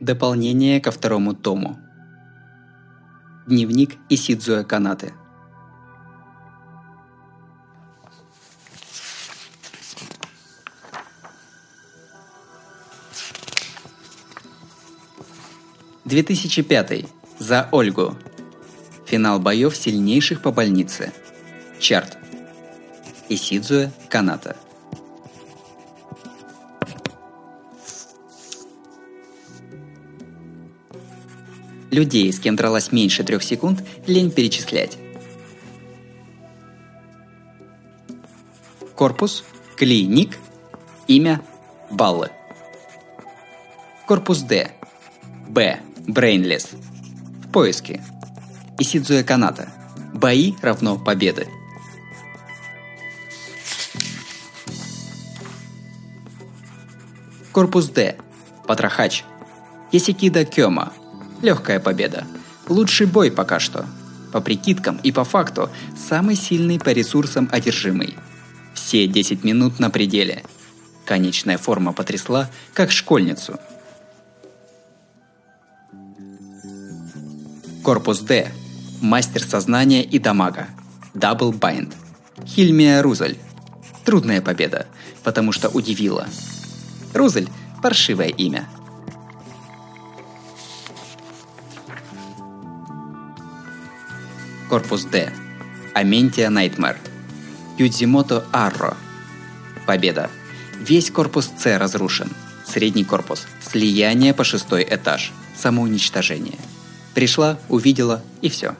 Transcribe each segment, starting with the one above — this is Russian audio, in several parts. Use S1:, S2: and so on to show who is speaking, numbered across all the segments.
S1: Дополнение ко второму тому. Дневник Исидзуя Канаты. Две тысячи пятый. За Ольгу. Финал боев сильнейших по больнице. Чарт. Исидзуя Каната. Людей, с кем дралась меньше трех секунд, лень перечислять. Корпус, клиник, имя, баллы. Корпус Д. Б. Брейнлес. В поиске. Исидзуя Каната. Бои равно победы. Корпус Д. Патрахач. Есикида Кёма. Легкая победа. Лучший бой пока что. По прикидкам и по факту, самый сильный по ресурсам одержимый. Все 10 минут на пределе. Конечная форма потрясла, как школьницу. Корпус Д. Мастер сознания и дамага. Дабл Байнд. Хильмия Рузель. Трудная победа, потому что удивила. Рузель – паршивое имя – Корпус Д. Аментия Найтмер. Юдзимото Арро. Победа. Весь корпус С разрушен. Средний корпус. Слияние по шестой этаж. Самоуничтожение. Пришла, увидела и все.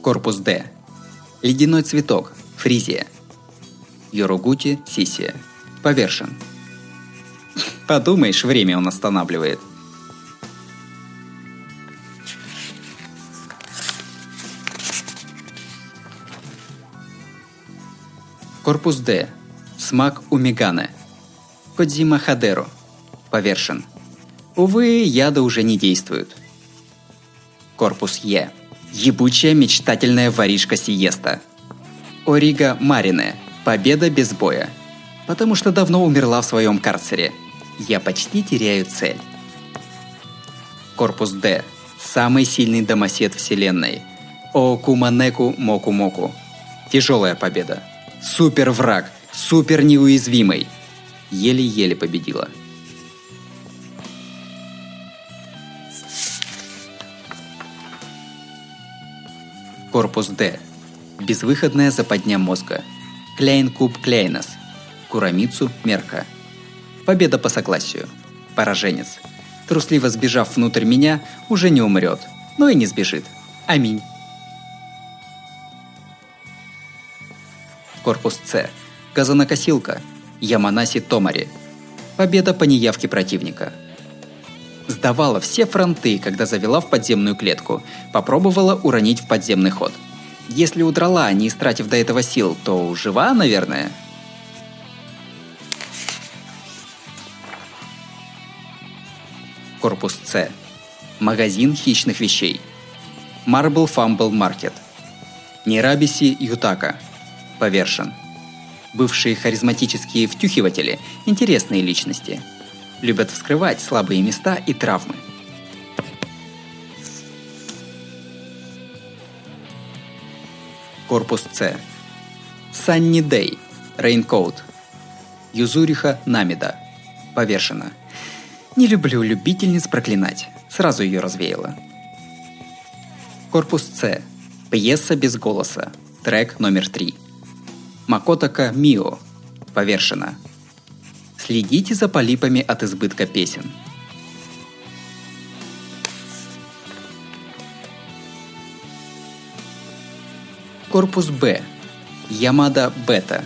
S1: Корпус Д. Ледяной цветок. Фризия. Йоругути Сисия. Повершен. Подумаешь, время он останавливает – Корпус Д. Смак Умигане. Кодзима Хадеру. Повершен. Увы, яда уже не действуют. Корпус Е. Ебучая мечтательная воришка Сиеста. Орига Марине. Победа без боя. Потому что давно умерла в своем карцере. Я почти теряю цель. Корпус Д. Самый сильный домосед вселенной. Окуманеку Моку Моку. Тяжелая победа. Супер враг, супер неуязвимый. Еле-еле победила. Корпус Д. Безвыходная западня мозга. Кляйн Куб Кляйнос. Курамицу Мерка. Победа по согласию. Пораженец. Трусливо сбежав внутрь меня, уже не умрет, но и не сбежит. Аминь. Корпус С. Газонокосилка. Яманаси Томари. Победа по неявке противника. Сдавала все фронты, когда завела в подземную клетку. Попробовала уронить в подземный ход. Если удрала, не истратив до этого сил, то жива, наверное? Корпус С. Магазин хищных вещей. Marble Fumble Market. Нерабиси Ютака повешен. Бывшие харизматические втюхиватели – интересные личности. Любят вскрывать слабые места и травмы. Корпус С. Санни Дэй. Рейнкоут. Юзуриха Намида. Повешена. Не люблю любительниц проклинать. Сразу ее развеяло. Корпус С. Пьеса без голоса. Трек номер три. Макотака Мио. Повершена. Следите за полипами от избытка песен. Корпус Б. Ямада Бета.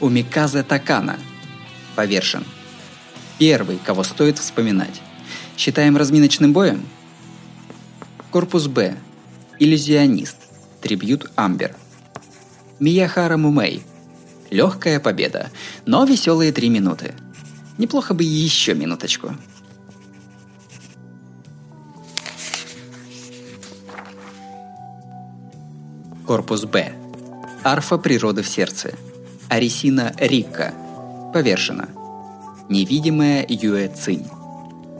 S1: Умиказе Такана. Повершен. Первый, кого стоит вспоминать. Считаем разминочным боем? Корпус Б. Иллюзионист. Трибют Амбер. Мияхара Мумей. Легкая победа, но веселые три минуты. Неплохо бы еще минуточку. Корпус Б. Арфа природы в сердце. Арисина Рикка. Повершена. Невидимая Юэ Цинь.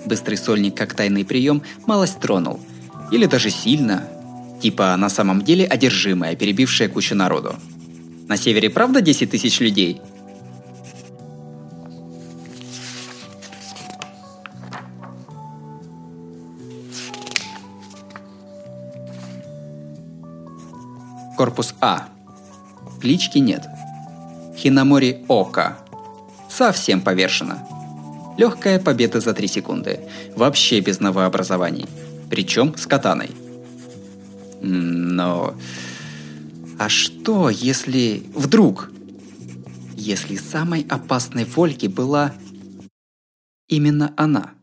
S1: Быстрый сольник как тайный прием малость тронул. Или даже сильно. Типа на самом деле одержимая, перебившая кучу народу. На севере правда 10 тысяч людей? Корпус А. Клички нет. Хинамори Ока. Совсем повешено. Легкая победа за 3 секунды. Вообще без новообразований. Причем с катаной. Но... А что, если... Вдруг? Если самой опасной Вольке была именно она –